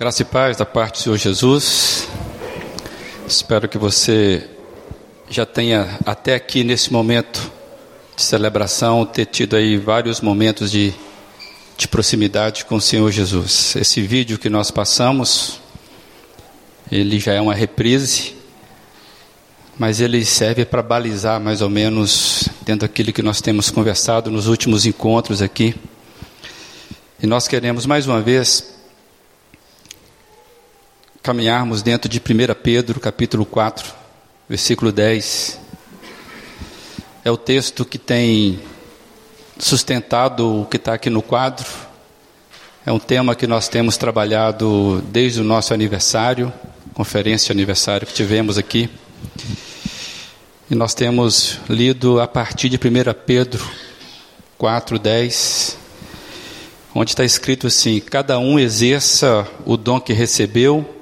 Graça e paz da parte do Senhor Jesus. Espero que você já tenha até aqui nesse momento de celebração ter tido aí vários momentos de, de proximidade com o Senhor Jesus. Esse vídeo que nós passamos, ele já é uma reprise, mas ele serve para balizar mais ou menos dentro daquilo que nós temos conversado nos últimos encontros aqui. E nós queremos mais uma vez caminharmos dentro de 1 Pedro, capítulo 4, versículo 10. É o texto que tem sustentado o que está aqui no quadro. É um tema que nós temos trabalhado desde o nosso aniversário, conferência aniversário que tivemos aqui. E nós temos lido a partir de 1 Pedro 4, 10, onde está escrito assim: Cada um exerça o dom que recebeu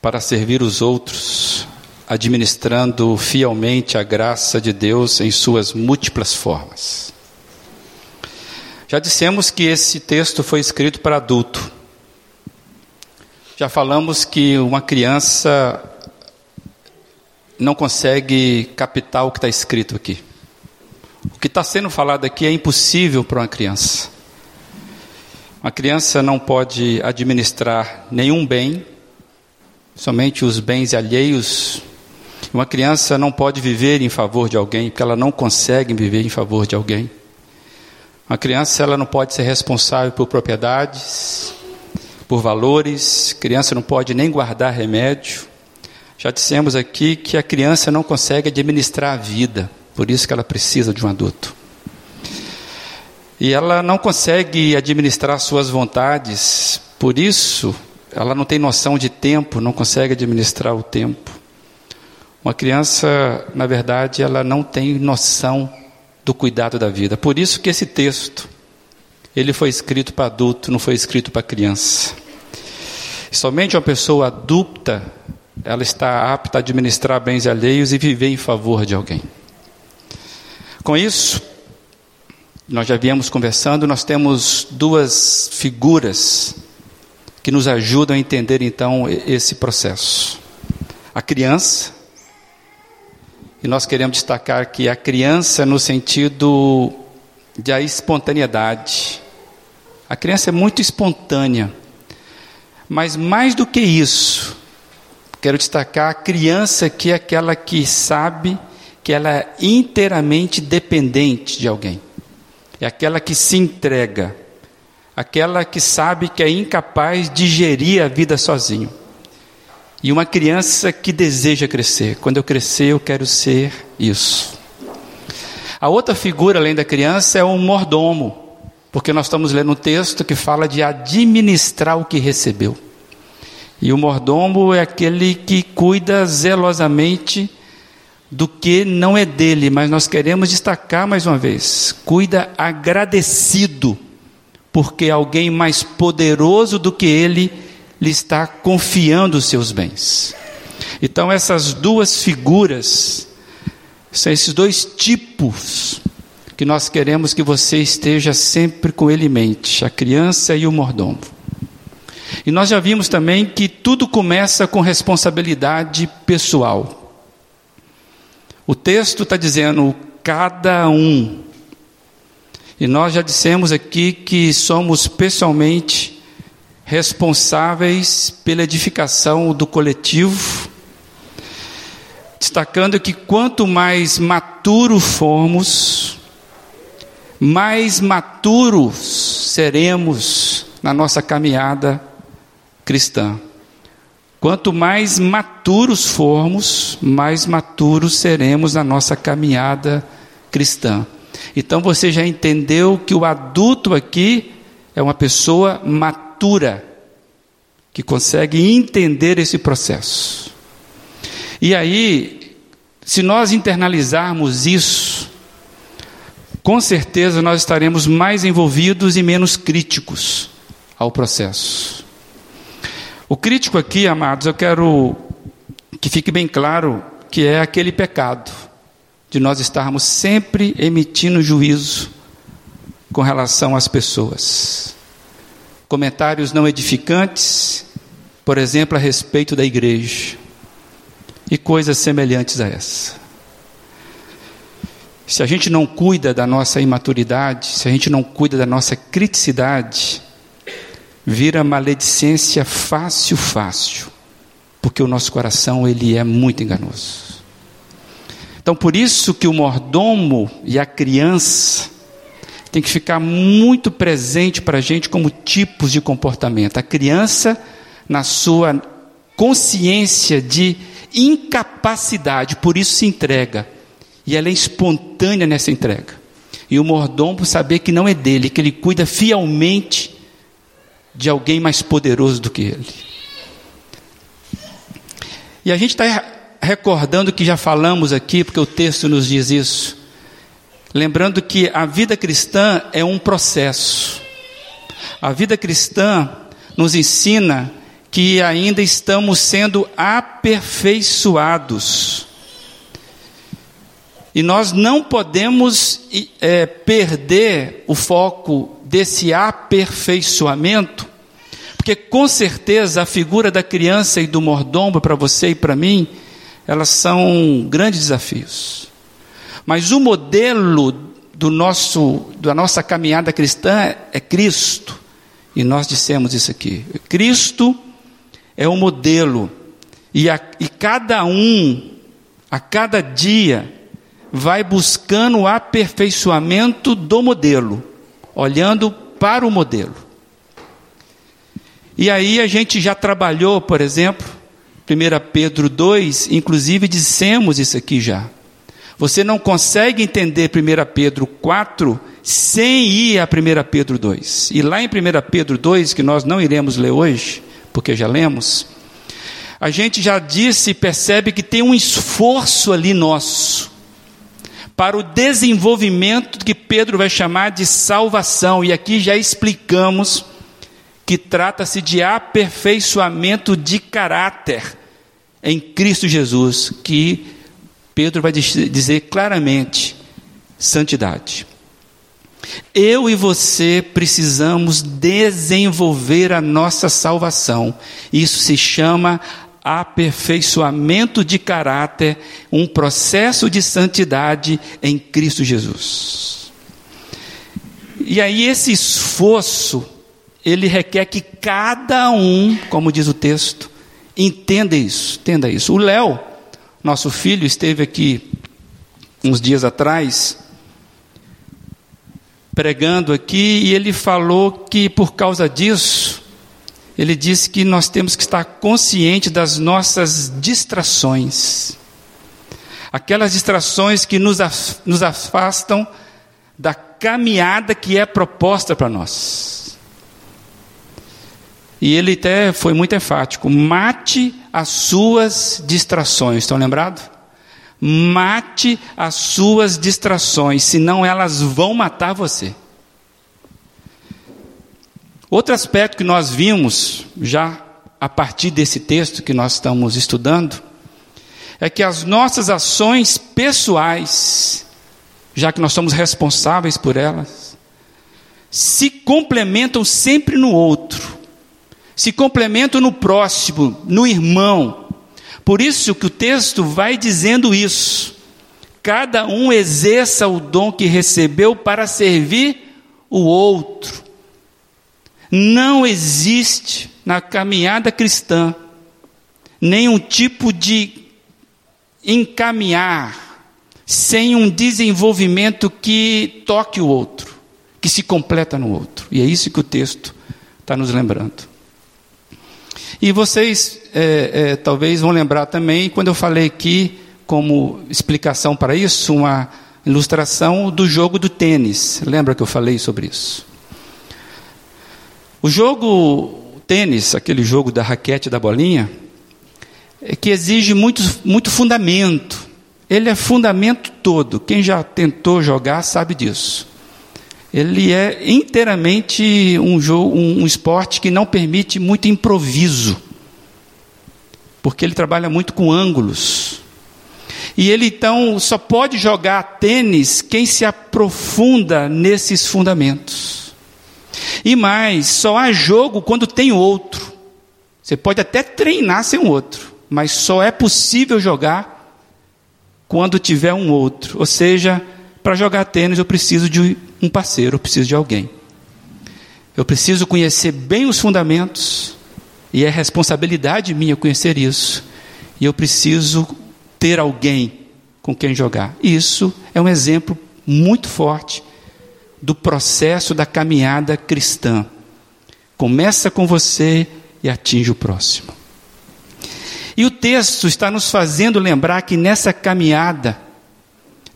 para servir os outros, administrando fielmente a graça de Deus em suas múltiplas formas. Já dissemos que esse texto foi escrito para adulto. Já falamos que uma criança não consegue captar o que está escrito aqui. O que está sendo falado aqui é impossível para uma criança. Uma criança não pode administrar nenhum bem, somente os bens alheios. Uma criança não pode viver em favor de alguém, porque ela não consegue viver em favor de alguém. Uma criança ela não pode ser responsável por propriedades, por valores. Criança não pode nem guardar remédio. Já dissemos aqui que a criança não consegue administrar a vida, por isso que ela precisa de um adulto. E ela não consegue administrar suas vontades, por isso ela não tem noção de tempo, não consegue administrar o tempo. Uma criança, na verdade, ela não tem noção do cuidado da vida. Por isso que esse texto, ele foi escrito para adulto, não foi escrito para criança. somente uma pessoa adulta, ela está apta a administrar bens alheios e viver em favor de alguém. Com isso, nós já viemos conversando, nós temos duas figuras que nos ajudam a entender então esse processo. A criança, e nós queremos destacar que a criança no sentido de a espontaneidade. A criança é muito espontânea. Mas mais do que isso, quero destacar a criança que é aquela que sabe que ela é inteiramente dependente de alguém. É aquela que se entrega aquela que sabe que é incapaz de gerir a vida sozinho. E uma criança que deseja crescer. Quando eu crescer, eu quero ser isso. A outra figura, além da criança, é o mordomo, porque nós estamos lendo um texto que fala de administrar o que recebeu. E o mordomo é aquele que cuida zelosamente do que não é dele, mas nós queremos destacar mais uma vez: cuida agradecido porque alguém mais poderoso do que ele lhe está confiando os seus bens. Então, essas duas figuras, são esses dois tipos que nós queremos que você esteja sempre com ele em mente: a criança e o mordomo. E nós já vimos também que tudo começa com responsabilidade pessoal. O texto está dizendo: cada um e nós já dissemos aqui que somos pessoalmente responsáveis pela edificação do coletivo, destacando que quanto mais maturo formos, mais maturos seremos na nossa caminhada cristã. Quanto mais maturos formos, mais maturos seremos na nossa caminhada cristã. Então você já entendeu que o adulto aqui é uma pessoa matura, que consegue entender esse processo. E aí, se nós internalizarmos isso, com certeza nós estaremos mais envolvidos e menos críticos ao processo. O crítico aqui, amados, eu quero que fique bem claro que é aquele pecado de nós estarmos sempre emitindo juízo com relação às pessoas. Comentários não edificantes, por exemplo, a respeito da igreja e coisas semelhantes a essa. Se a gente não cuida da nossa imaturidade, se a gente não cuida da nossa criticidade, vira maledicência fácil, fácil, porque o nosso coração ele é muito enganoso. Então, por isso que o mordomo e a criança tem que ficar muito presente para a gente como tipos de comportamento. A criança, na sua consciência de incapacidade, por isso se entrega. E ela é espontânea nessa entrega. E o mordomo saber que não é dele, que ele cuida fielmente de alguém mais poderoso do que ele. E a gente está recordando que já falamos aqui, porque o texto nos diz isso. Lembrando que a vida cristã é um processo. A vida cristã nos ensina que ainda estamos sendo aperfeiçoados. E nós não podemos é, perder o foco desse aperfeiçoamento, porque com certeza a figura da criança e do mordomo para você e para mim, elas são grandes desafios. Mas o modelo do nosso, da nossa caminhada cristã é Cristo. E nós dissemos isso aqui. Cristo é o modelo. E, a, e cada um, a cada dia, vai buscando o aperfeiçoamento do modelo, olhando para o modelo. E aí a gente já trabalhou, por exemplo, 1 Pedro 2, inclusive dissemos isso aqui já. Você não consegue entender 1 Pedro 4 sem ir a 1 Pedro 2. E lá em 1 Pedro 2, que nós não iremos ler hoje, porque já lemos, a gente já disse e percebe que tem um esforço ali nosso para o desenvolvimento que Pedro vai chamar de salvação, e aqui já explicamos que trata-se de aperfeiçoamento de caráter em Cristo Jesus, que Pedro vai dizer claramente: santidade. Eu e você precisamos desenvolver a nossa salvação. Isso se chama aperfeiçoamento de caráter, um processo de santidade em Cristo Jesus. E aí esse esforço, ele requer que cada um, como diz o texto, entenda isso, entenda isso. O Léo, nosso filho, esteve aqui uns dias atrás, pregando aqui, e ele falou que por causa disso, ele disse que nós temos que estar conscientes das nossas distrações. Aquelas distrações que nos, nos afastam da caminhada que é proposta para nós. E ele até foi muito enfático: mate as suas distrações. Estão lembrados? Mate as suas distrações, senão elas vão matar você. Outro aspecto que nós vimos já a partir desse texto que nós estamos estudando é que as nossas ações pessoais, já que nós somos responsáveis por elas, se complementam sempre no outro, se complementam no próximo, no irmão. Por isso que o texto vai dizendo isso. Cada um exerça o dom que recebeu para servir o outro. Não existe na caminhada cristã nenhum tipo de encaminhar sem um desenvolvimento que toque o outro, que se completa no outro. E é isso que o texto está nos lembrando. E vocês é, é, talvez vão lembrar também, quando eu falei aqui, como explicação para isso, uma ilustração do jogo do tênis. Lembra que eu falei sobre isso? O jogo tênis, aquele jogo da raquete da bolinha, é que exige muito, muito fundamento. Ele é fundamento todo. Quem já tentou jogar sabe disso. Ele é inteiramente um jogo, um, um esporte que não permite muito improviso, porque ele trabalha muito com ângulos. E ele então só pode jogar tênis quem se aprofunda nesses fundamentos. E mais, só há jogo quando tem outro. Você pode até treinar sem outro, mas só é possível jogar quando tiver um outro. Ou seja, para jogar tênis eu preciso de um parceiro, eu preciso de alguém. Eu preciso conhecer bem os fundamentos, e é responsabilidade minha conhecer isso. E eu preciso ter alguém com quem jogar. Isso é um exemplo muito forte do processo da caminhada cristã. Começa com você e atinge o próximo. E o texto está nos fazendo lembrar que nessa caminhada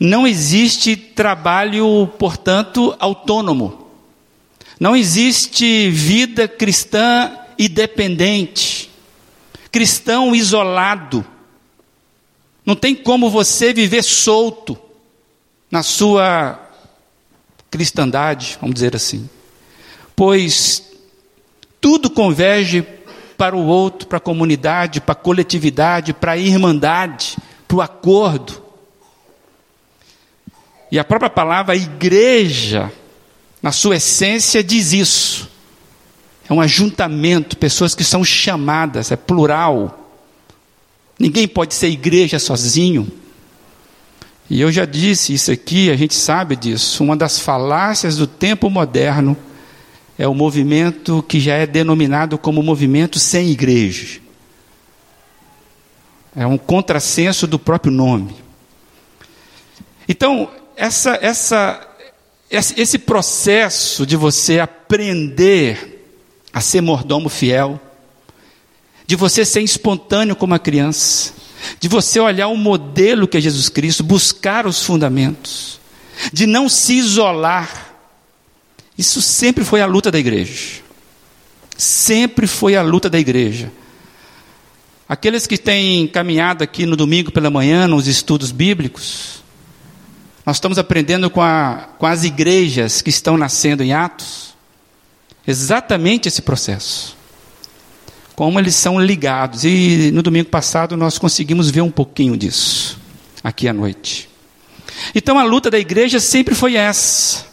não existe trabalho, portanto, autônomo. Não existe vida cristã independente, cristão isolado. Não tem como você viver solto na sua cristandade, vamos dizer assim. Pois tudo converge para o outro, para a comunidade, para a coletividade, para a irmandade, para o acordo. E a própria palavra igreja, na sua essência, diz isso. É um ajuntamento, pessoas que são chamadas, é plural. Ninguém pode ser igreja sozinho. E eu já disse isso aqui, a gente sabe disso. Uma das falácias do tempo moderno é o movimento que já é denominado como movimento sem igreja. É um contrassenso do próprio nome. Então, essa, essa, esse processo de você aprender a ser mordomo fiel, de você ser espontâneo como a criança, de você olhar o modelo que é Jesus Cristo, buscar os fundamentos, de não se isolar. Isso sempre foi a luta da igreja. Sempre foi a luta da igreja. Aqueles que têm caminhado aqui no domingo pela manhã, nos estudos bíblicos, nós estamos aprendendo com, a, com as igrejas que estão nascendo em Atos, exatamente esse processo como eles são ligados. E no domingo passado nós conseguimos ver um pouquinho disso, aqui à noite. Então a luta da igreja sempre foi essa.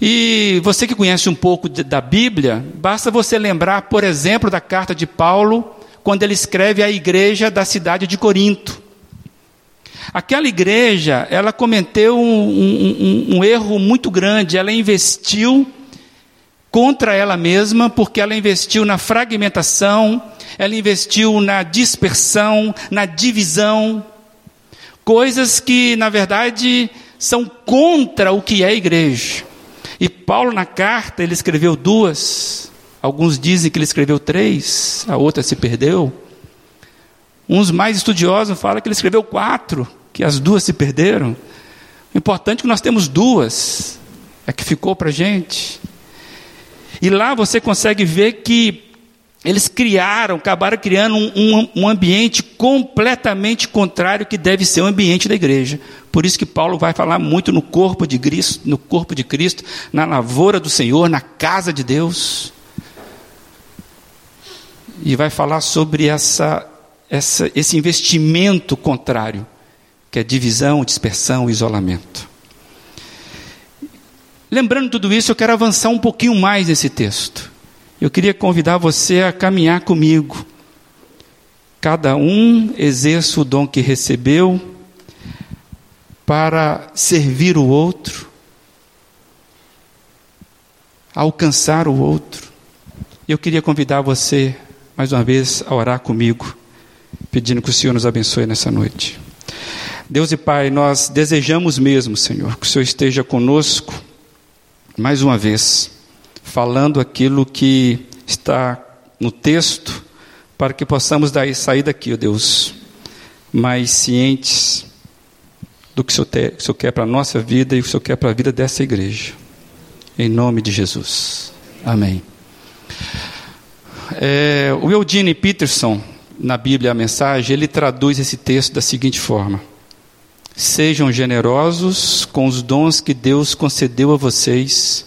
E você que conhece um pouco da Bíblia, basta você lembrar, por exemplo, da carta de Paulo, quando ele escreve à igreja da cidade de Corinto. Aquela igreja, ela cometeu um, um, um, um erro muito grande, ela investiu contra ela mesma, porque ela investiu na fragmentação, ela investiu na dispersão, na divisão, coisas que, na verdade, são contra o que é igreja. E Paulo, na carta, ele escreveu duas, alguns dizem que ele escreveu três, a outra se perdeu. Uns mais estudiosos falam que ele escreveu quatro, que as duas se perderam. O importante é que nós temos duas, é que ficou para gente. E lá você consegue ver que eles criaram, acabaram criando um, um, um, ambiente completamente contrário que deve ser o ambiente da igreja. Por isso que Paulo vai falar muito no corpo de Cristo, no corpo de Cristo, na lavoura do Senhor, na casa de Deus. E vai falar sobre essa, essa, esse investimento contrário, que é divisão, dispersão, isolamento. Lembrando tudo isso, eu quero avançar um pouquinho mais nesse texto. Eu queria convidar você a caminhar comigo. Cada um exerça o dom que recebeu para servir o outro, alcançar o outro. Eu queria convidar você, mais uma vez, a orar comigo, pedindo que o Senhor nos abençoe nessa noite. Deus e Pai, nós desejamos mesmo, Senhor, que o Senhor esteja conosco mais uma vez, falando aquilo que está no texto, para que possamos daí sair daqui, ó Deus, mais cientes do que o Senhor, o Senhor quer para a nossa vida e o que o Senhor quer para a vida dessa igreja. Em nome de Jesus. Amém. É, o Eugene Peterson, na Bíblia a mensagem, ele traduz esse texto da seguinte forma. Sejam generosos com os dons que Deus concedeu a vocês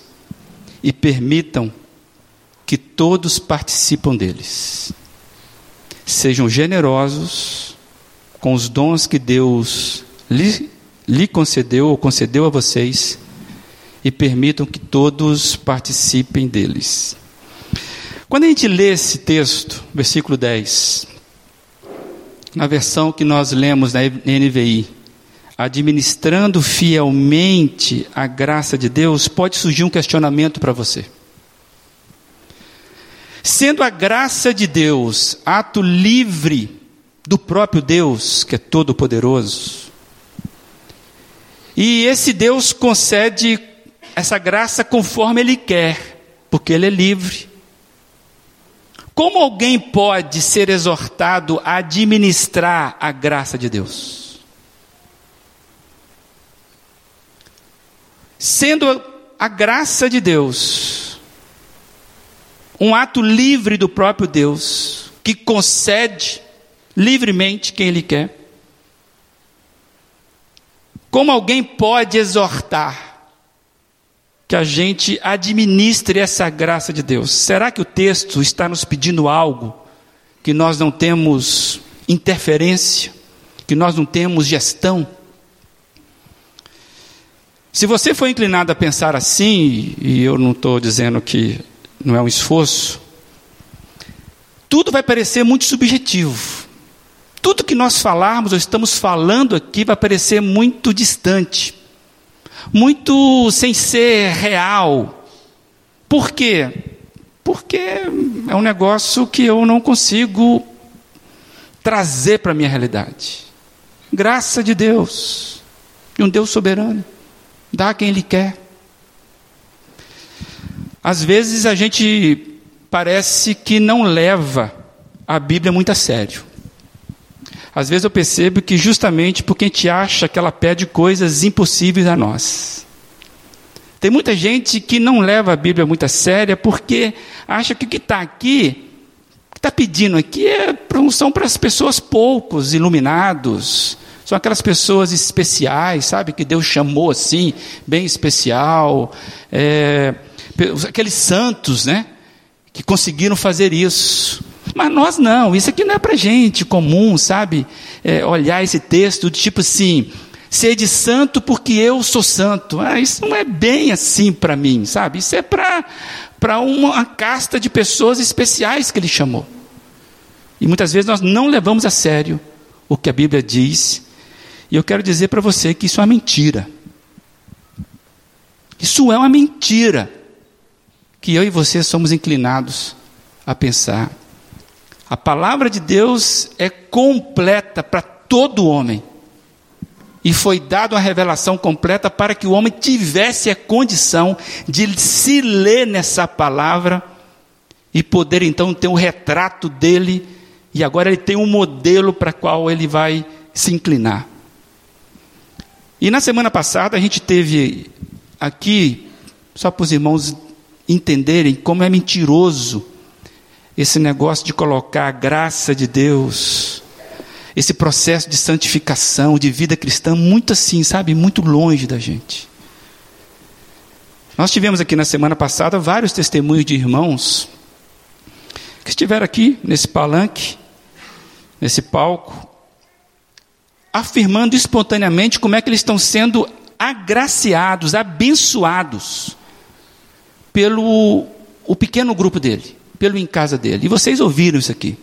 e permitam que todos participam deles. Sejam generosos com os dons que Deus lhe, lhe concedeu ou concedeu a vocês e permitam que todos participem deles. Quando a gente lê esse texto, versículo 10, na versão que nós lemos na NVI, administrando fielmente a graça de Deus, pode surgir um questionamento para você. Sendo a graça de Deus ato livre do próprio Deus, que é todo-poderoso, e esse Deus concede essa graça conforme Ele quer, porque Ele é livre. Como alguém pode ser exortado a administrar a graça de Deus? Sendo a graça de Deus um ato livre do próprio Deus, que concede livremente quem Ele quer. Como alguém pode exortar que a gente administre essa graça de Deus. Será que o texto está nos pedindo algo que nós não temos interferência, que nós não temos gestão? Se você for inclinado a pensar assim, e eu não estou dizendo que não é um esforço, tudo vai parecer muito subjetivo. Tudo que nós falarmos ou estamos falando aqui vai parecer muito distante muito sem ser real. Por quê? Porque é um negócio que eu não consigo trazer para a minha realidade. Graça de Deus, de um Deus soberano, dá a quem Ele quer. Às vezes a gente parece que não leva a Bíblia muito a sério. Às vezes eu percebo que justamente porque a gente acha que ela pede coisas impossíveis a nós. Tem muita gente que não leva a Bíblia muito a séria porque acha que o que está aqui, o que está pedindo aqui é promoção para as pessoas poucos, iluminados, são aquelas pessoas especiais, sabe, que Deus chamou assim, bem especial, é, aqueles santos, né, que conseguiram fazer isso. Mas nós não, isso aqui não é para gente comum, sabe? É, olhar esse texto de tipo assim, ser de santo porque eu sou santo. Ah, isso não é bem assim para mim, sabe? Isso é para uma casta de pessoas especiais que ele chamou. E muitas vezes nós não levamos a sério o que a Bíblia diz. E eu quero dizer para você que isso é uma mentira. Isso é uma mentira que eu e você somos inclinados a pensar. A palavra de Deus é completa para todo homem. E foi dada a revelação completa para que o homem tivesse a condição de se ler nessa palavra e poder então ter um retrato dele. E agora ele tem um modelo para qual ele vai se inclinar. E na semana passada a gente teve aqui, só para os irmãos entenderem como é mentiroso esse negócio de colocar a graça de Deus, esse processo de santificação, de vida cristã, muito assim, sabe? Muito longe da gente. Nós tivemos aqui na semana passada vários testemunhos de irmãos que estiveram aqui nesse palanque, nesse palco, afirmando espontaneamente como é que eles estão sendo agraciados, abençoados pelo o pequeno grupo dele pelo em casa dele. E vocês ouviram isso aqui.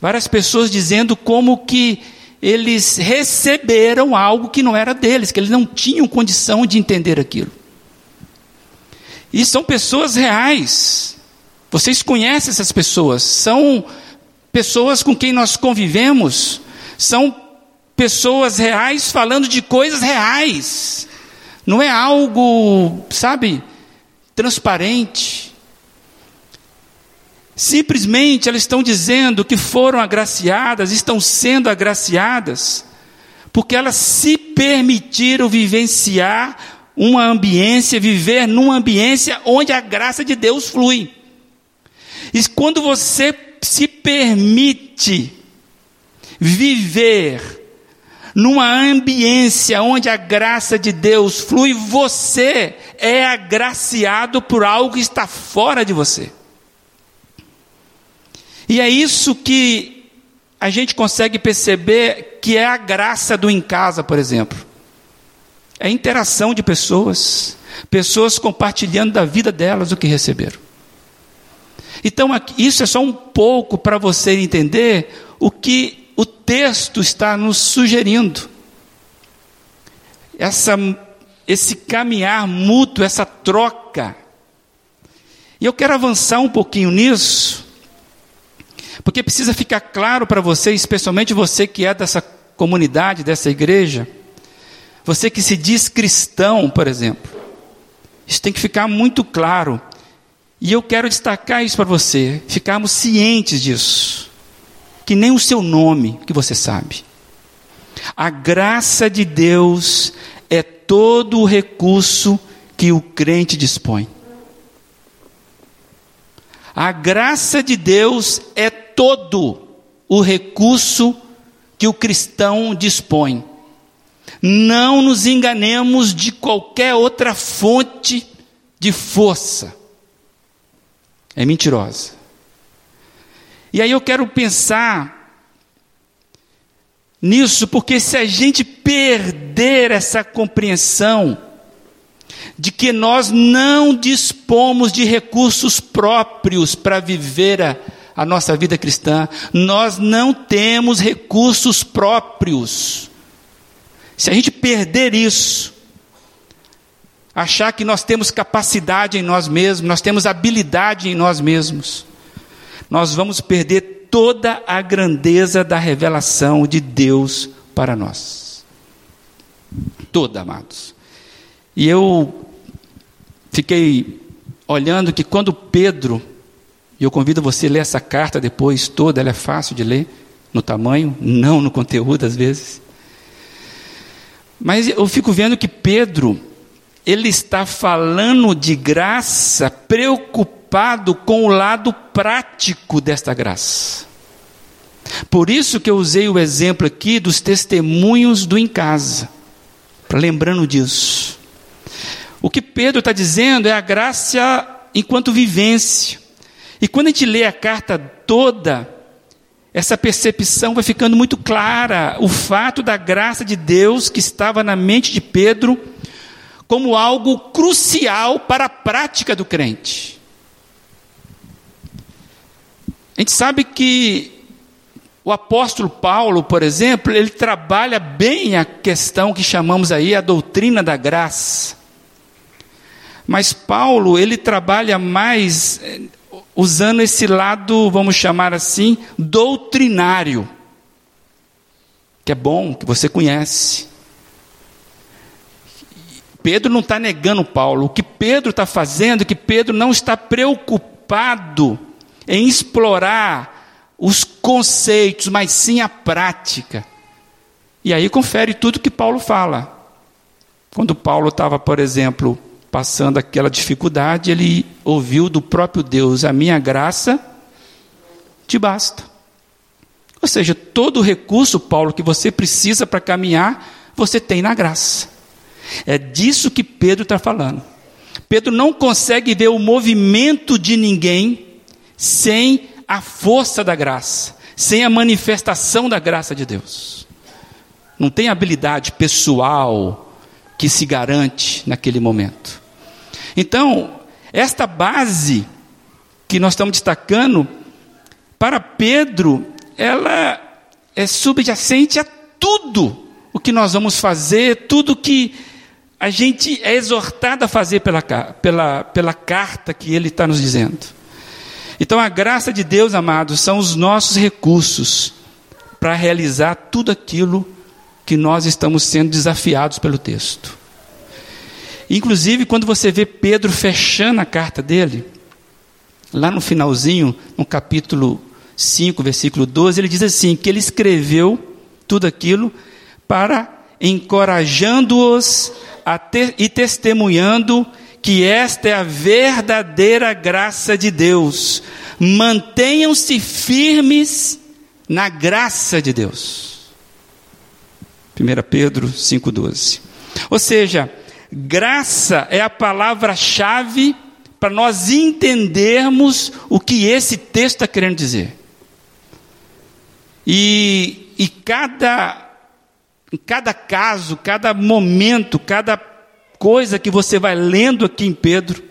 Várias pessoas dizendo como que eles receberam algo que não era deles, que eles não tinham condição de entender aquilo. E são pessoas reais. Vocês conhecem essas pessoas? São pessoas com quem nós convivemos, são pessoas reais falando de coisas reais. Não é algo, sabe, transparente. Simplesmente elas estão dizendo que foram agraciadas, estão sendo agraciadas, porque elas se permitiram vivenciar uma ambiência, viver numa ambiência onde a graça de Deus flui. E quando você se permite viver numa ambiência onde a graça de Deus flui, você é agraciado por algo que está fora de você. E é isso que a gente consegue perceber que é a graça do em casa, por exemplo. É a interação de pessoas, pessoas compartilhando da vida delas o que receberam. Então, isso é só um pouco para você entender o que o texto está nos sugerindo. Essa, esse caminhar mútuo, essa troca. E eu quero avançar um pouquinho nisso, porque precisa ficar claro para você, especialmente você que é dessa comunidade, dessa igreja, você que se diz cristão, por exemplo. Isso tem que ficar muito claro. E eu quero destacar isso para você, ficarmos cientes disso. Que nem o seu nome que você sabe. A graça de Deus é todo o recurso que o crente dispõe. A graça de Deus é todo o recurso que o cristão dispõe. Não nos enganemos de qualquer outra fonte de força é mentirosa. E aí eu quero pensar nisso, porque se a gente perder essa compreensão de que nós não dispomos de recursos próprios para viver a, a nossa vida cristã, nós não temos recursos próprios. Se a gente perder isso, achar que nós temos capacidade em nós mesmos, nós temos habilidade em nós mesmos, nós vamos perder toda a grandeza da revelação de Deus para nós. Toda, amados. E eu fiquei olhando que quando Pedro, e eu convido você a ler essa carta depois toda, ela é fácil de ler, no tamanho, não no conteúdo às vezes. Mas eu fico vendo que Pedro, ele está falando de graça, preocupado com o lado prático desta graça. Por isso que eu usei o exemplo aqui dos testemunhos do em casa, para lembrando disso. O que Pedro está dizendo é a graça enquanto vivência. E quando a gente lê a carta toda, essa percepção vai ficando muito clara. O fato da graça de Deus que estava na mente de Pedro como algo crucial para a prática do crente. A gente sabe que o apóstolo Paulo, por exemplo, ele trabalha bem a questão que chamamos aí a doutrina da graça. Mas Paulo, ele trabalha mais eh, usando esse lado, vamos chamar assim, doutrinário. Que é bom, que você conhece. Pedro não está negando Paulo. O que Pedro está fazendo é que Pedro não está preocupado em explorar os conceitos, mas sim a prática. E aí confere tudo que Paulo fala. Quando Paulo estava, por exemplo, passando aquela dificuldade, ele ouviu do próprio Deus: A minha graça te basta. Ou seja, todo o recurso, Paulo, que você precisa para caminhar, você tem na graça. É disso que Pedro está falando. Pedro não consegue ver o movimento de ninguém sem a força da graça, sem a manifestação da graça de Deus. Não tem habilidade pessoal que se garante naquele momento. Então, esta base que nós estamos destacando, para Pedro, ela é subjacente a tudo o que nós vamos fazer, tudo que a gente é exortado a fazer pela, pela, pela carta que ele está nos dizendo. Então, a graça de Deus, amados, são os nossos recursos para realizar tudo aquilo que nós estamos sendo desafiados pelo texto. Inclusive, quando você vê Pedro fechando a carta dele, lá no finalzinho, no capítulo 5, versículo 12, ele diz assim: que ele escreveu tudo aquilo para encorajando-os te, e testemunhando que esta é a verdadeira graça de Deus. Mantenham-se firmes na graça de Deus. 1 Pedro 5,12. Ou seja, graça é a palavra-chave para nós entendermos o que esse texto está querendo dizer. E, e cada cada caso, cada momento, cada coisa que você vai lendo aqui em Pedro,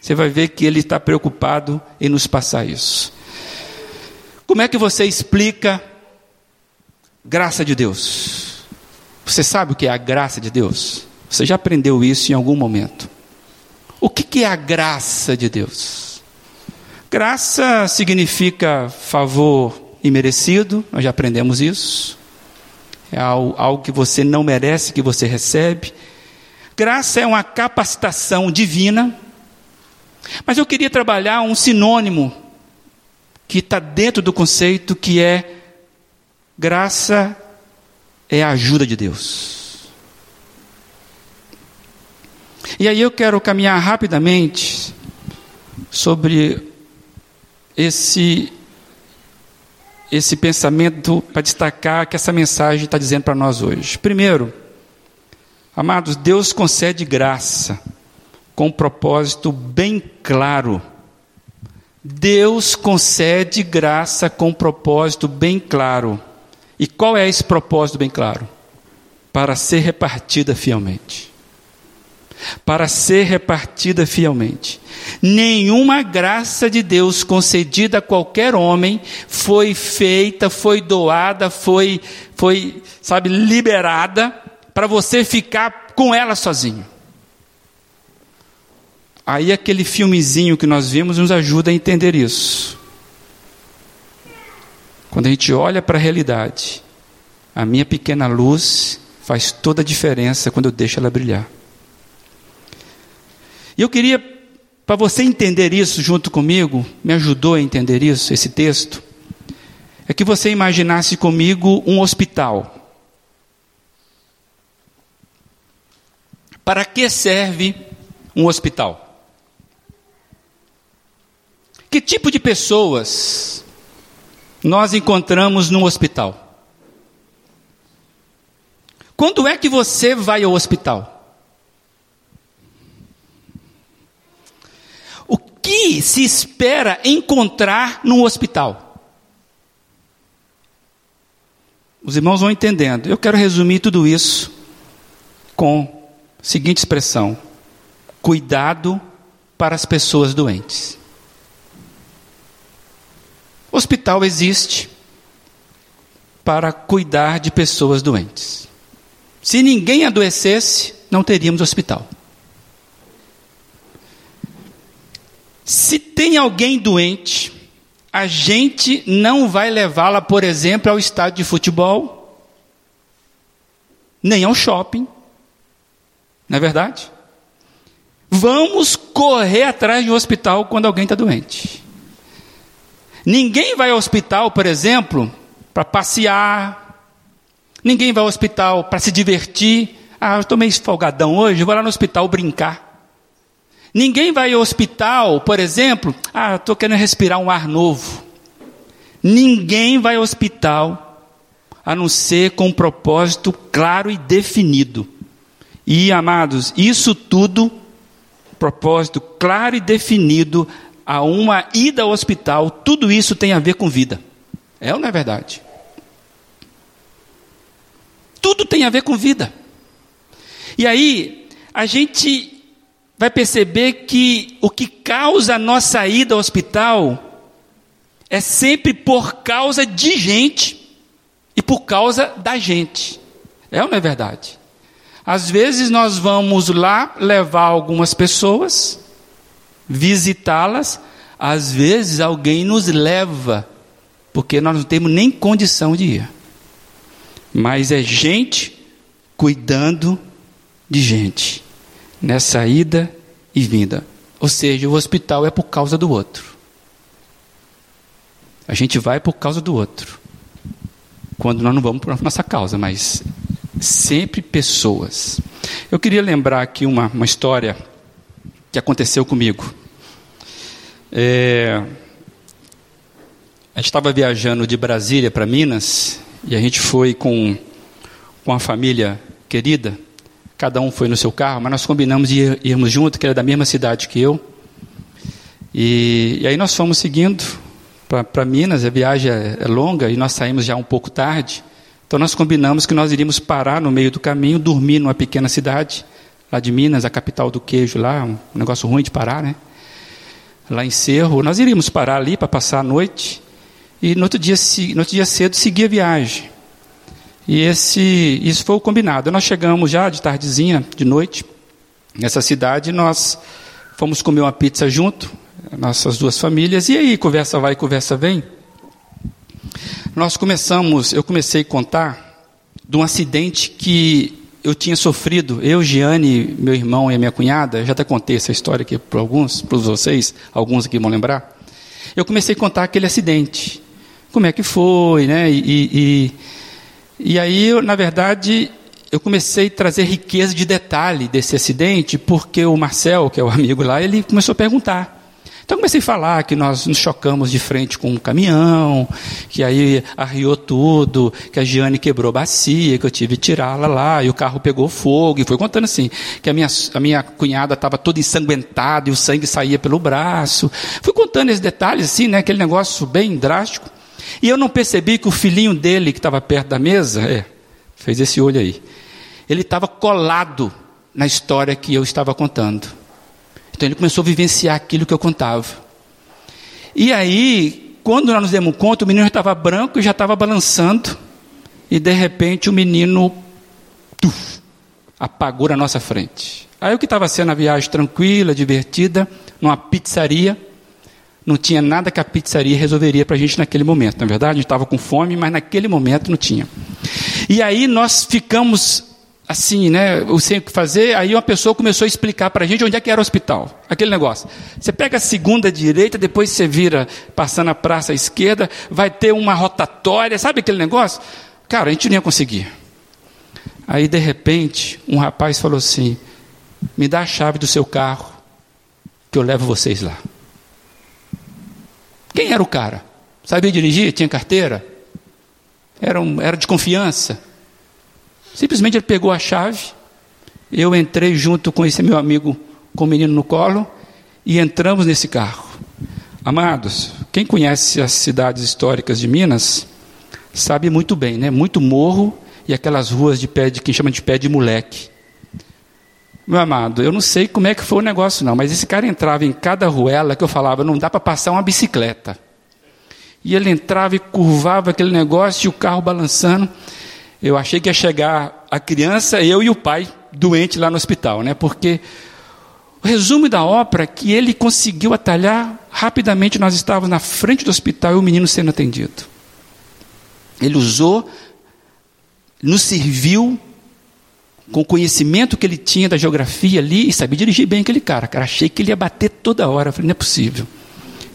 você vai ver que Ele está preocupado em nos passar isso. Como é que você explica graça de Deus? Você sabe o que é a graça de Deus? Você já aprendeu isso em algum momento? O que é a graça de Deus? Graça significa favor imerecido, nós já aprendemos isso. É algo que você não merece, que você recebe. Graça é uma capacitação divina. Mas eu queria trabalhar um sinônimo que está dentro do conceito que é graça é a ajuda de Deus. E aí eu quero caminhar rapidamente sobre esse esse pensamento para destacar que essa mensagem está dizendo para nós hoje. Primeiro, amados, Deus concede graça com um propósito bem claro. Deus concede graça com um propósito bem claro. E qual é esse propósito bem claro? Para ser repartida fielmente para ser repartida fielmente. Nenhuma graça de Deus concedida a qualquer homem foi feita, foi doada, foi, foi, sabe, liberada para você ficar com ela sozinho. Aí aquele filmezinho que nós vimos nos ajuda a entender isso. Quando a gente olha para a realidade, a minha pequena luz faz toda a diferença quando eu deixo ela brilhar. E eu queria, para você entender isso junto comigo, me ajudou a entender isso, esse texto, é que você imaginasse comigo um hospital. Para que serve um hospital? Que tipo de pessoas nós encontramos no hospital? Quando é que você vai ao hospital? Que se espera encontrar num hospital? Os irmãos vão entendendo. Eu quero resumir tudo isso com a seguinte expressão: cuidado para as pessoas doentes. Hospital existe para cuidar de pessoas doentes. Se ninguém adoecesse, não teríamos hospital. Se tem alguém doente, a gente não vai levá-la, por exemplo, ao estádio de futebol, nem ao shopping. Não é verdade? Vamos correr atrás de um hospital quando alguém está doente. Ninguém vai ao hospital, por exemplo, para passear. Ninguém vai ao hospital para se divertir. Ah, eu estou meio folgadão hoje, vou lá no hospital brincar. Ninguém vai ao hospital, por exemplo, ah, estou querendo respirar um ar novo. Ninguém vai ao hospital a não ser com um propósito claro e definido. E, amados, isso tudo, propósito claro e definido, a uma ida ao hospital, tudo isso tem a ver com vida. É ou não é verdade? Tudo tem a ver com vida. E aí, a gente vai perceber que o que causa a nossa ida ao hospital é sempre por causa de gente e por causa da gente. É ou não é verdade? Às vezes nós vamos lá levar algumas pessoas, visitá-las, às vezes alguém nos leva, porque nós não temos nem condição de ir. Mas é gente cuidando de gente nessa ida e vinda. Ou seja, o hospital é por causa do outro. A gente vai por causa do outro. Quando nós não vamos por nossa causa, mas sempre pessoas. Eu queria lembrar aqui uma, uma história que aconteceu comigo. É, a gente estava viajando de Brasília para Minas e a gente foi com, com a família querida cada um foi no seu carro, mas nós combinamos de ir, irmos junto, que era da mesma cidade que eu. E, e aí nós fomos seguindo para Minas, a viagem é, é longa e nós saímos já um pouco tarde. Então nós combinamos que nós iríamos parar no meio do caminho, dormir numa pequena cidade, lá de Minas, a capital do queijo lá, um negócio ruim de parar, né? lá em Cerro. Nós iríamos parar ali para passar a noite e no outro dia, no outro dia cedo seguir a viagem. E esse, isso foi o combinado. Nós chegamos já de tardezinha, de noite, nessa cidade, nós fomos comer uma pizza junto, nossas duas famílias, e aí, conversa vai, conversa vem. Nós começamos, eu comecei a contar de um acidente que eu tinha sofrido, eu, Giane, meu irmão e a minha cunhada, já até contei essa história aqui para alguns, para vocês, alguns aqui vão lembrar. Eu comecei a contar aquele acidente, como é que foi, né? E, e, e aí, eu, na verdade, eu comecei a trazer riqueza de detalhe desse acidente, porque o Marcel, que é o amigo lá, ele começou a perguntar. Então comecei a falar que nós nos chocamos de frente com um caminhão, que aí arriou tudo, que a Giane quebrou a bacia, que eu tive que tirá-la lá, e o carro pegou fogo, e foi contando assim, que a minha, a minha cunhada estava toda ensanguentada e o sangue saía pelo braço. Fui contando esses detalhes assim, né, aquele negócio bem drástico. E eu não percebi que o filhinho dele, que estava perto da mesa, é, fez esse olho aí, ele estava colado na história que eu estava contando. Então ele começou a vivenciar aquilo que eu contava. E aí, quando nós nos demos conta, o menino estava branco e já estava balançando. E de repente o menino tuf, apagou na nossa frente. Aí o que estava sendo a viagem tranquila, divertida, numa pizzaria, não tinha nada que a pizzaria resolveria para a gente naquele momento. Na verdade, a gente estava com fome, mas naquele momento não tinha. E aí nós ficamos assim, né? Sei o que fazer. Aí uma pessoa começou a explicar para a gente onde é que era o hospital. Aquele negócio. Você pega a segunda direita, depois você vira passando a praça à esquerda, vai ter uma rotatória, sabe aquele negócio? Cara, a gente não ia conseguir. Aí de repente, um rapaz falou assim: "Me dá a chave do seu carro, que eu levo vocês lá". Quem era o cara? Sabia dirigir? Tinha carteira? Era, um, era de confiança? Simplesmente ele pegou a chave, eu entrei junto com esse meu amigo, com o menino no colo, e entramos nesse carro. Amados, quem conhece as cidades históricas de Minas, sabe muito bem, né? Muito morro e aquelas ruas de pé de que chama de pé de moleque. Meu amado, eu não sei como é que foi o negócio não, mas esse cara entrava em cada ruela que eu falava, não dá para passar uma bicicleta. E ele entrava e curvava aquele negócio e o carro balançando. Eu achei que ia chegar a criança, eu e o pai doente lá no hospital, né? Porque o resumo da ópera é que ele conseguiu atalhar rapidamente. Nós estávamos na frente do hospital e o menino sendo atendido. Ele usou, nos serviu com o conhecimento que ele tinha da geografia ali e sabia dirigir bem aquele cara. Cara, achei que ele ia bater toda hora. Eu falei, não é possível.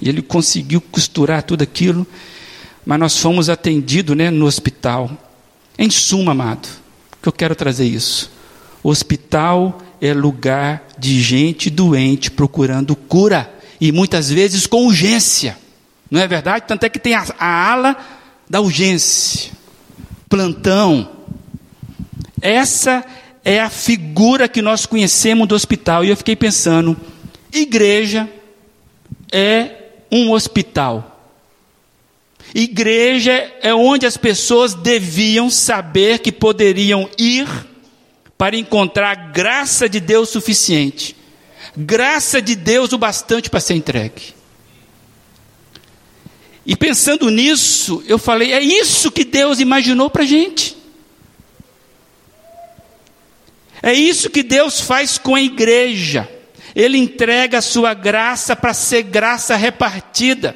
E ele conseguiu costurar tudo aquilo. Mas nós fomos atendidos né, no hospital. Em suma, amado, que eu quero trazer isso. O hospital é lugar de gente doente procurando cura. E muitas vezes com urgência. Não é verdade? Tanto é que tem a, a ala da urgência. Plantão. Essa é a figura que nós conhecemos do hospital. E eu fiquei pensando: igreja é um hospital. Igreja é onde as pessoas deviam saber que poderiam ir para encontrar graça de Deus suficiente. Graça de Deus o bastante para ser entregue. E pensando nisso, eu falei: é isso que Deus imaginou para a gente. É isso que Deus faz com a igreja. Ele entrega a sua graça para ser graça repartida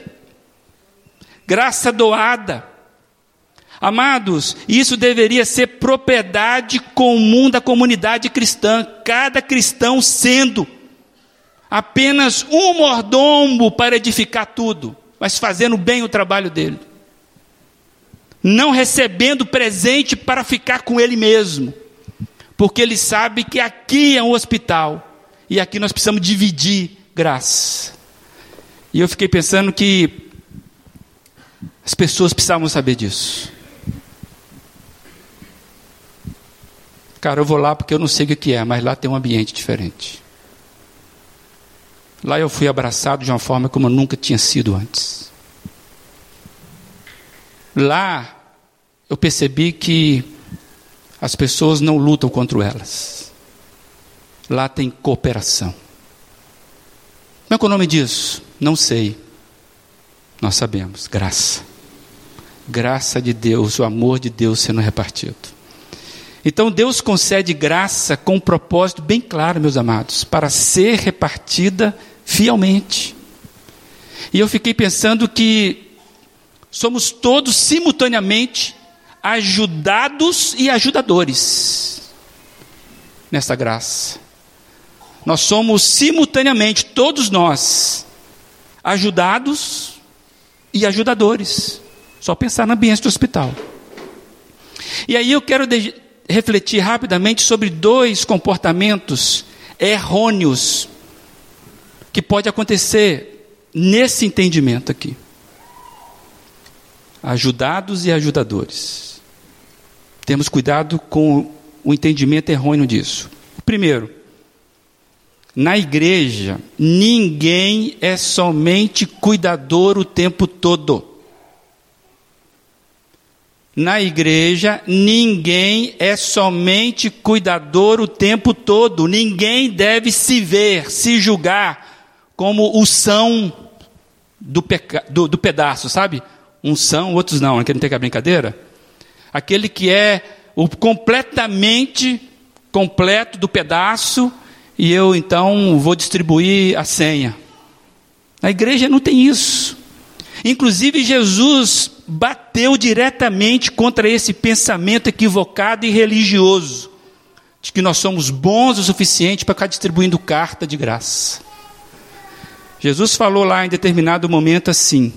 graça doada. Amados, isso deveria ser propriedade comum da comunidade cristã, cada cristão sendo apenas um mordomo para edificar tudo, mas fazendo bem o trabalho dele. Não recebendo presente para ficar com ele mesmo, porque ele sabe que aqui é um hospital e aqui nós precisamos dividir graça. E eu fiquei pensando que as pessoas precisavam saber disso. Cara, eu vou lá porque eu não sei o que é, mas lá tem um ambiente diferente. Lá eu fui abraçado de uma forma como eu nunca tinha sido antes. Lá eu percebi que as pessoas não lutam contra elas. Lá tem cooperação. Como é que é o nome disso? Não sei. Nós sabemos. Graça. Graça de Deus, o amor de Deus sendo repartido. Então Deus concede graça com um propósito bem claro, meus amados, para ser repartida fielmente. E eu fiquei pensando que somos todos simultaneamente ajudados e ajudadores nessa graça. Nós somos simultaneamente, todos nós, ajudados e ajudadores. Só pensar no ambiente do hospital. E aí eu quero refletir rapidamente sobre dois comportamentos errôneos que pode acontecer nesse entendimento aqui. Ajudados e ajudadores. Temos cuidado com o entendimento errôneo disso. Primeiro, na igreja, ninguém é somente cuidador o tempo todo. Na igreja, ninguém é somente cuidador o tempo todo. Ninguém deve se ver, se julgar como o são do, do, do pedaço, sabe? Uns são, outros não. Não querem ter que a brincadeira? Aquele que é o completamente completo do pedaço e eu então vou distribuir a senha. Na igreja não tem isso. Inclusive, Jesus bateu diretamente contra esse pensamento equivocado e religioso, de que nós somos bons o suficiente para ficar distribuindo carta de graça. Jesus falou lá em determinado momento assim: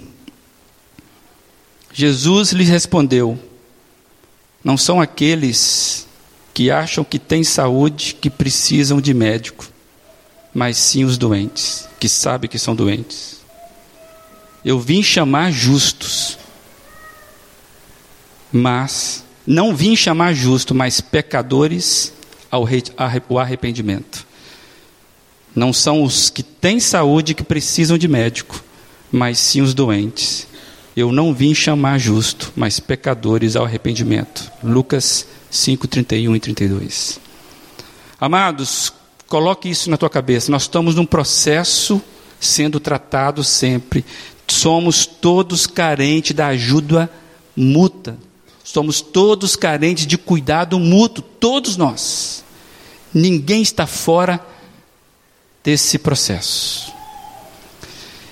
Jesus lhe respondeu: Não são aqueles que acham que têm saúde que precisam de médico, mas sim os doentes, que sabem que são doentes. Eu vim chamar justos, mas não vim chamar justo, mas pecadores ao arrependimento. Não são os que têm saúde que precisam de médico, mas sim os doentes. Eu não vim chamar justo, mas pecadores ao arrependimento. Lucas 5, 31 e 32. Amados, coloque isso na tua cabeça. Nós estamos num processo sendo tratado sempre Somos todos carentes da ajuda mútua. Somos todos carentes de cuidado mútuo, todos nós. Ninguém está fora desse processo.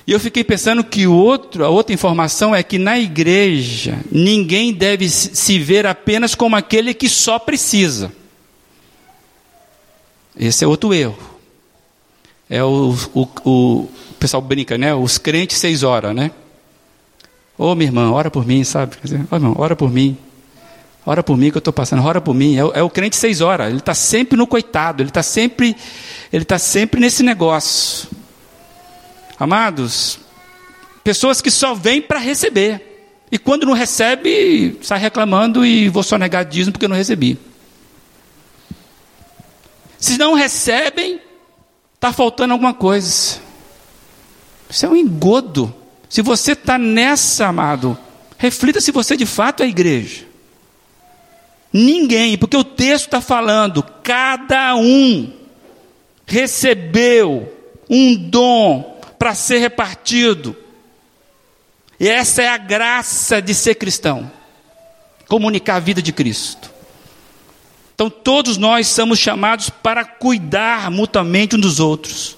E eu fiquei pensando que outro, a outra informação é que na igreja ninguém deve se ver apenas como aquele que só precisa. Esse é outro erro. É o, o, o o pessoal brinca, né? Os crentes seis horas, né? Ô oh, minha irmã, ora por mim, sabe? Ô oh, irmão, ora por mim. Ora por mim que eu estou passando, ora por mim. É, é, o crente seis horas. Ele está sempre no coitado, ele está sempre, ele está sempre nesse negócio. Amados, pessoas que só vêm para receber. E quando não recebe, sai reclamando e vou só negar dízimo porque não recebi. Se não recebem, está faltando alguma coisa. Isso é um engodo. Se você está nessa, amado, reflita se você de fato é igreja. Ninguém, porque o texto está falando, cada um recebeu um dom para ser repartido. E essa é a graça de ser cristão comunicar a vida de Cristo. Então, todos nós somos chamados para cuidar mutuamente uns dos outros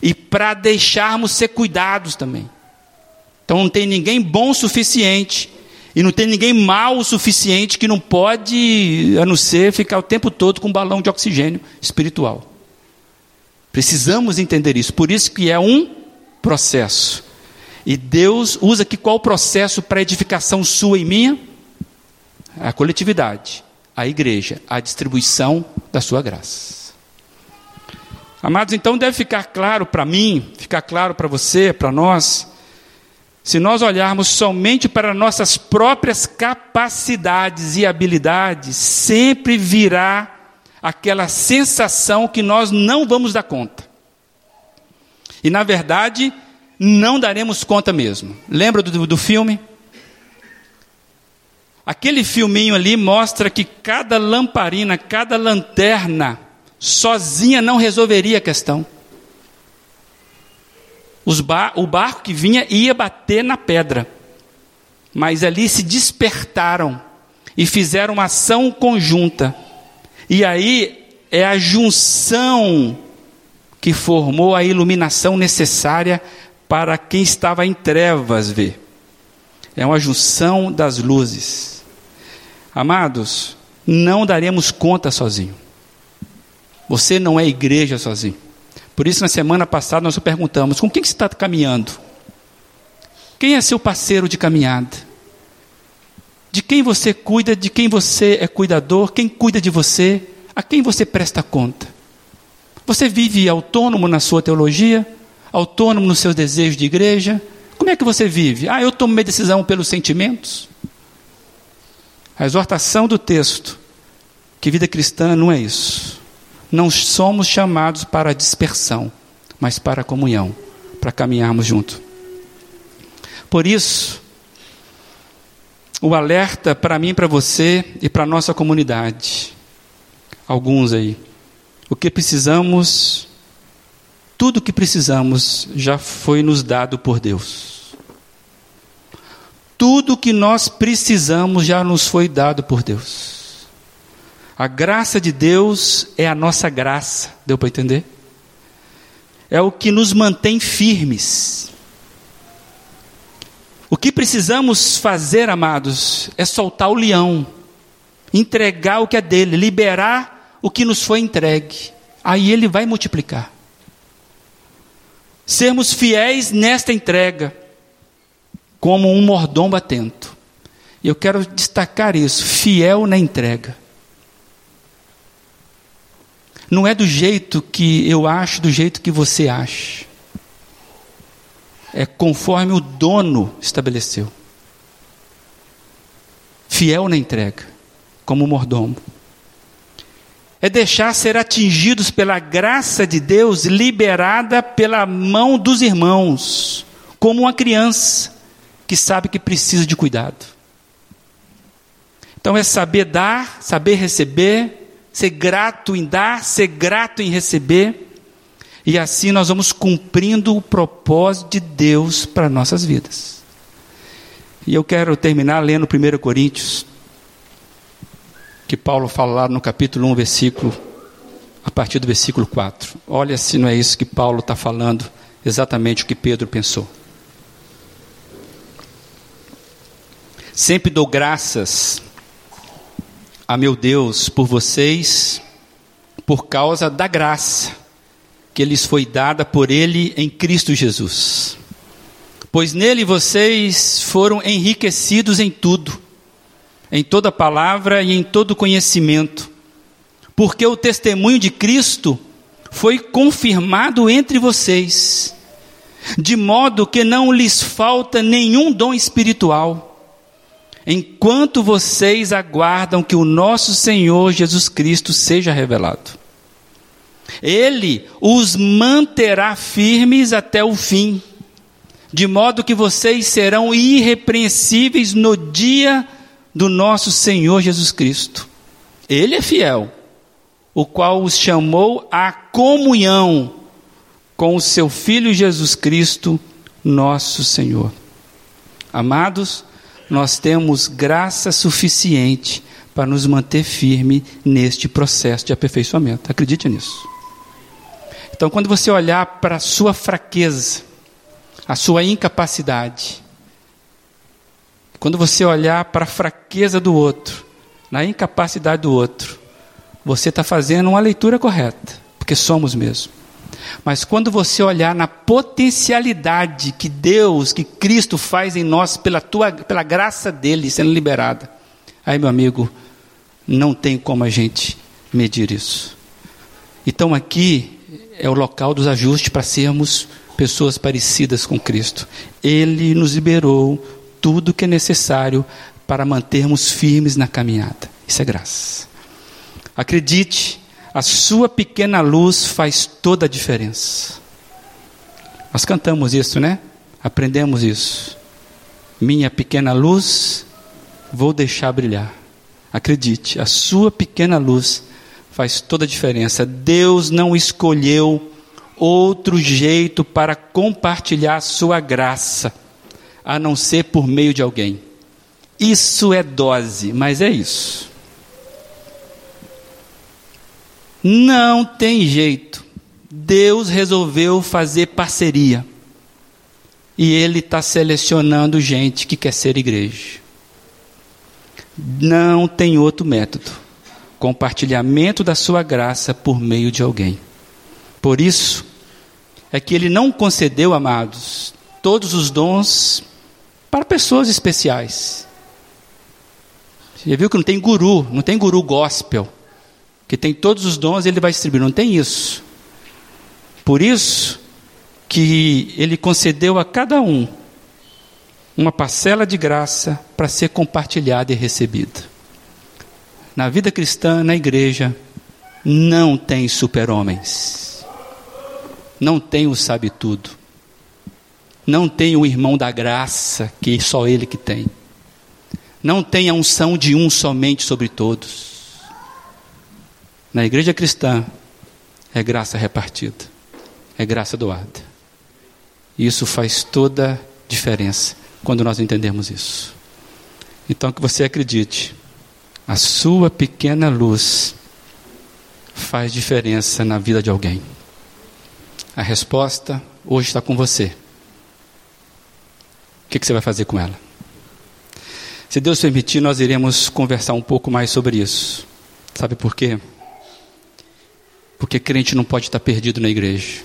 e para deixarmos ser cuidados também. Então não tem ninguém bom o suficiente e não tem ninguém mal o suficiente que não pode, a não ser ficar o tempo todo com um balão de oxigênio espiritual. Precisamos entender isso. Por isso que é um processo. E Deus usa aqui qual processo para edificação sua e minha? A coletividade, a igreja, a distribuição da sua graça. Amados, então deve ficar claro para mim, ficar claro para você, para nós, se nós olharmos somente para nossas próprias capacidades e habilidades, sempre virá aquela sensação que nós não vamos dar conta. E na verdade, não daremos conta mesmo. Lembra do, do filme? Aquele filminho ali mostra que cada lamparina, cada lanterna, sozinha não resolveria a questão. bar o barco que vinha ia bater na pedra. Mas ali se despertaram e fizeram uma ação conjunta. E aí é a junção que formou a iluminação necessária para quem estava em trevas ver. É uma junção das luzes. Amados, não daremos conta sozinho. Você não é igreja sozinho. Por isso, na semana passada, nós perguntamos: com quem você está caminhando? Quem é seu parceiro de caminhada? De quem você cuida, de quem você é cuidador, quem cuida de você, a quem você presta conta? Você vive autônomo na sua teologia? Autônomo nos seus desejos de igreja? Como é que você vive? Ah, eu tomo minha decisão pelos sentimentos? A exortação do texto, que vida cristã não é isso. Não somos chamados para a dispersão, mas para a comunhão, para caminharmos junto. Por isso, o alerta para mim, para você e para a nossa comunidade. Alguns aí. O que precisamos, tudo o que precisamos já foi nos dado por Deus. Tudo o que nós precisamos já nos foi dado por Deus. A graça de Deus é a nossa graça, deu para entender? É o que nos mantém firmes. O que precisamos fazer, amados, é soltar o leão, entregar o que é dele, liberar o que nos foi entregue. Aí ele vai multiplicar. Sermos fiéis nesta entrega, como um mordomo atento. E eu quero destacar isso: fiel na entrega. Não é do jeito que eu acho, do jeito que você acha. É conforme o dono estabeleceu. Fiel na entrega, como mordomo. É deixar ser atingidos pela graça de Deus liberada pela mão dos irmãos, como uma criança que sabe que precisa de cuidado. Então é saber dar, saber receber, ser grato em dar, ser grato em receber, e assim nós vamos cumprindo o propósito de Deus para nossas vidas. E eu quero terminar lendo 1 Coríntios, que Paulo fala lá no capítulo 1, versículo, a partir do versículo 4. Olha se não é isso que Paulo está falando, exatamente o que Pedro pensou. Sempre dou graças a meu Deus por vocês, por causa da graça que lhes foi dada por Ele em Cristo Jesus. Pois nele vocês foram enriquecidos em tudo, em toda palavra e em todo conhecimento, porque o testemunho de Cristo foi confirmado entre vocês, de modo que não lhes falta nenhum dom espiritual enquanto vocês aguardam que o nosso Senhor Jesus Cristo seja revelado. Ele os manterá firmes até o fim, de modo que vocês serão irrepreensíveis no dia do nosso Senhor Jesus Cristo. Ele é fiel, o qual os chamou à comunhão com o seu Filho Jesus Cristo, nosso Senhor. Amados, nós temos graça suficiente para nos manter firme neste processo de aperfeiçoamento. Acredite nisso. Então, quando você olhar para a sua fraqueza, a sua incapacidade, quando você olhar para a fraqueza do outro, na incapacidade do outro, você está fazendo uma leitura correta, porque somos mesmo. Mas quando você olhar na potencialidade que Deus, que Cristo faz em nós pela, tua, pela graça dele sendo liberada, aí, meu amigo, não tem como a gente medir isso. Então, aqui é o local dos ajustes para sermos pessoas parecidas com Cristo. Ele nos liberou tudo que é necessário para mantermos firmes na caminhada. Isso é graça. Acredite, a sua pequena luz faz toda a diferença. Nós cantamos isso, né? Aprendemos isso. Minha pequena luz, vou deixar brilhar. Acredite, a sua pequena luz faz toda a diferença. Deus não escolheu outro jeito para compartilhar sua graça, a não ser por meio de alguém. Isso é dose, mas é isso. Não tem jeito. Deus resolveu fazer parceria. E Ele está selecionando gente que quer ser igreja. Não tem outro método. Compartilhamento da sua graça por meio de alguém. Por isso, é que Ele não concedeu, amados, todos os dons para pessoas especiais. Você viu que não tem guru, não tem guru gospel que tem todos os dons, ele vai distribuir. Não tem isso. Por isso que ele concedeu a cada um uma parcela de graça para ser compartilhada e recebida. Na vida cristã, na igreja, não tem super-homens. Não tem o sabe tudo. Não tem o irmão da graça que só ele que tem. Não tem a unção de um somente sobre todos. Na igreja cristã, é graça repartida, é graça doada. Isso faz toda diferença quando nós entendemos isso. Então, que você acredite, a sua pequena luz faz diferença na vida de alguém. A resposta hoje está com você. Que, que você vai fazer com ela? Se Deus permitir, nós iremos conversar um pouco mais sobre isso. Sabe por quê? Porque crente não pode estar perdido na igreja.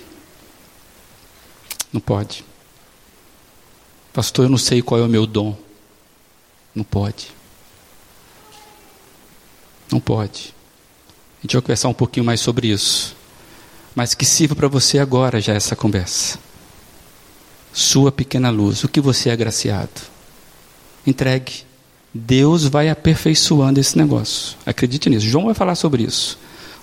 Não pode. Pastor, eu não sei qual é o meu dom. Não pode. Não pode. A gente vai conversar um pouquinho mais sobre isso. Mas que sirva para você agora já essa conversa. Sua pequena luz, o que você é agraciado. Entregue. Deus vai aperfeiçoando esse negócio. Acredite nisso. João vai falar sobre isso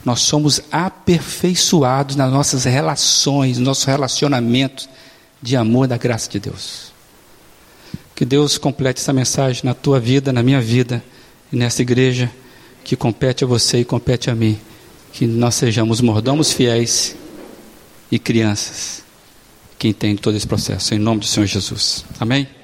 nós somos aperfeiçoados nas nossas relações, nossos relacionamentos de amor da graça de Deus. Que Deus complete essa mensagem na tua vida, na minha vida e nessa igreja que compete a você e compete a mim. Que nós sejamos mordomos fiéis e crianças que entendem todo esse processo. Em nome do Senhor Jesus. Amém?